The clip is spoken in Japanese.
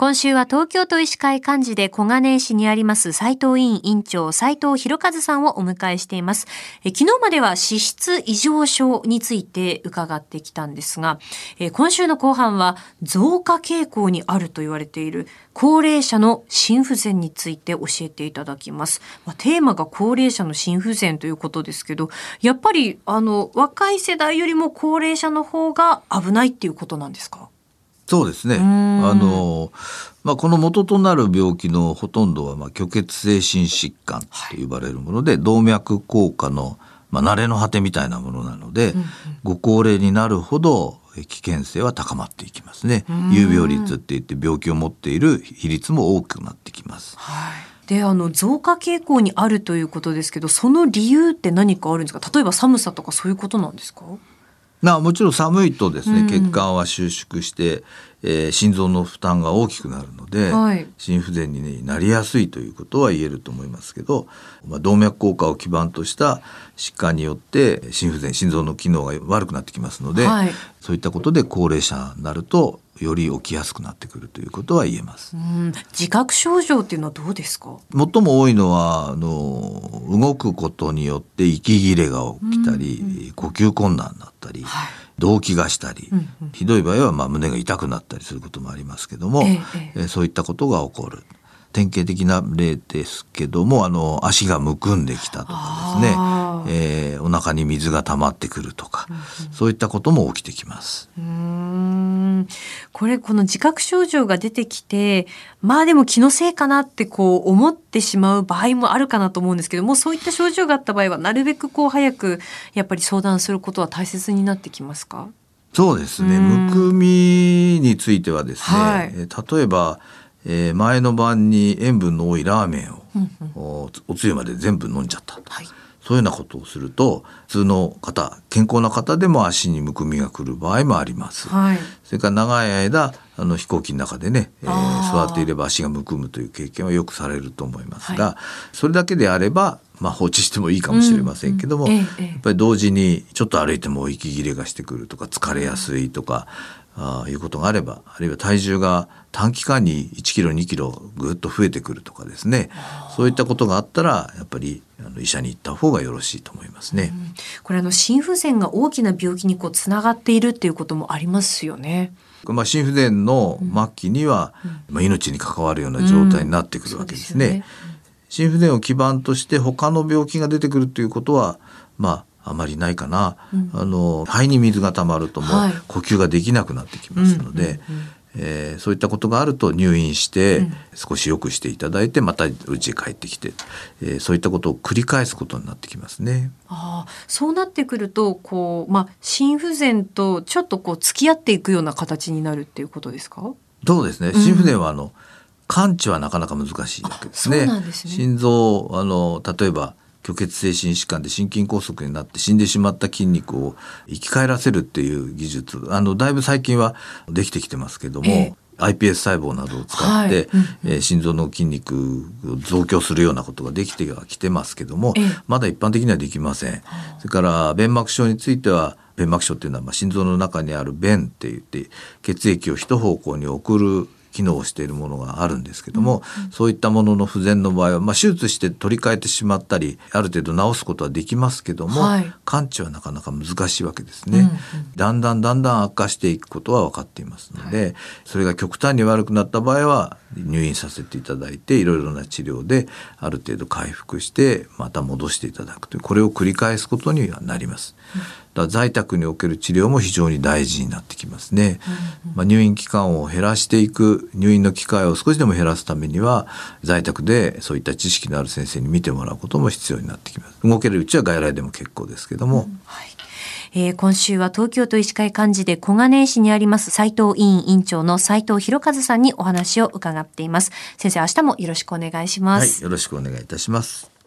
今週は東京都医師会幹事で小金井市にあります斉藤委員委員長斉藤博和さんをお迎えしています。え昨日までは脂質異常症について伺ってきたんですがえ今週の後半は増加傾向にあると言われている高齢者の心不全について教えていただきます、まあ、テーマが高齢者の心不全ということですけどやっぱりあの若い世代よりも高齢者の方が危ないっていうことなんですか？そうですね。ん。あの、まあ、この元となる病気のほとんどは、まあ、虚血性心疾患と呼ばれるもので、動脈硬化の、まあ、慣れの果てみたいなものなので、ご高齢になるほど危険性は高まっていきますね。有病率って言って病気を持っている比率も大きくなってきます。であの増加傾向にあるということですけどその理由って何かあるんですか？例えば寒さとかそういうことなんですか？なもちろん寒いとですね、うん。血管は収縮して、えー心臓の負担が大きくなるので、はい。心不全に、なりやすいということは言えると思いますけど、まあ、動脈硬化を基盤とした疾患によって心不全心臓の機能が悪くなってきますので、はい。そういったことで高齢者になるとより起きやすくなってくるということは言えます。うん。自覚症状っていうのはどうですか？最も多いのはあの動くことによって息切れが起きたり、呼吸困難になったり、はい。動悸がしたり、うんうんひどい場合はまあ胸が痛くなったりすることもありますけども、ええそういったことが起こる。典型的な例ですけどもあの足がむくんできたとかですね。えーお腹に水が溜まってくるとか、そういったことも起きてきます。うーんこれこの自覚症状が出てきてまあでも気のせいかなってこう思ってしまう場合もあるかなと思うんですけどもそういった症状があった場合はなるべくこう早くやっぱり相談することは大切になってきますか？そうですね。うん。むくみについてはですね、はい。えー例えば、えー前の晩に塩分の多いラーメンを、おおつゆまで全部飲んじゃったと。はいそういうようなことをすると普通の方健康な方でも足にむくみが来る場合もあります。はい。それから長い間あの飛行機の中でね、えー座っていれば足がむくむという経験はよくされると思いますが、はそれだけであれば、まあ、放置してもいいかもしれませんけども、うんうんやっぱり同時にちょっと歩いても息切れがしてくるとか疲れやすいとか、あーいうことがあればあるいは体重が短期間に1キロ2キロぐっと増えてくるとかですね。そういったことがあったらやっぱりあの医者に行った方がよろしいと思いますね。これあの心不全が大きな病気にこうつながっているっていうこともありますよね。まあ、心不全の末期には、まあ、命に関わるような状態になってくるわけですね。うん心不全を基盤として他の病気が出てくるということはまああまりないかな、あの肺に水が溜まるともうはい。呼吸ができなくなってきますので、えーそういったことがあると入院して少し良くしていただいてまた家へ帰ってきて、えーそういったことを繰り返すことになってきますね。ああそうなってくるとこう、まあ、心不全とちょっとこう付き合っていくような形になるっていうことですか？そうですね。心不全はあの、完治はなかなか難しいわけですね。すね。心臓あの例えば虚血性心疾患で心筋梗塞になって死んでしまった筋肉を生き返らせるっていう技術あのだいぶ最近はできてきてますけども、ええ。iPS 細胞などを使って、はい。うん。えー心臓の筋肉を増強するようなことができてはきてますけども、ええ。まだ一般的にはできません。それから弁膜症については弁膜症っていうのはまあ心臓の中にある弁って言って血液を一方向に送る機能をしているものがあるんですけども、そういったものの不全の場合は、まあ、手術して取り替えてしまったりある程度治すことはできますけども、はい。完治はなかなか難しいわけですね、だんだんだんだん悪化していくことは分かっていますので、それが極端に悪くなった場合は入院させていただいていろいろな治療である程度回復してまた戻していただくというこれを繰り返すことにはなります。だ在宅における治療も非常に大事になってきますね。まあ、入院期間を減らしていく入院の機会を少しでも減らすためには在宅でそういった知識のある先生に見てもらうことも必要になってきます。動けるうちは外来でも結構ですけども、はいえー今週は東京都医師会幹事で小金井市にあります斉藤委員委員長の斉藤博和さんにお話を伺っています。先生、明日もよろしくお願いします。はい、よろしくお願いいたします。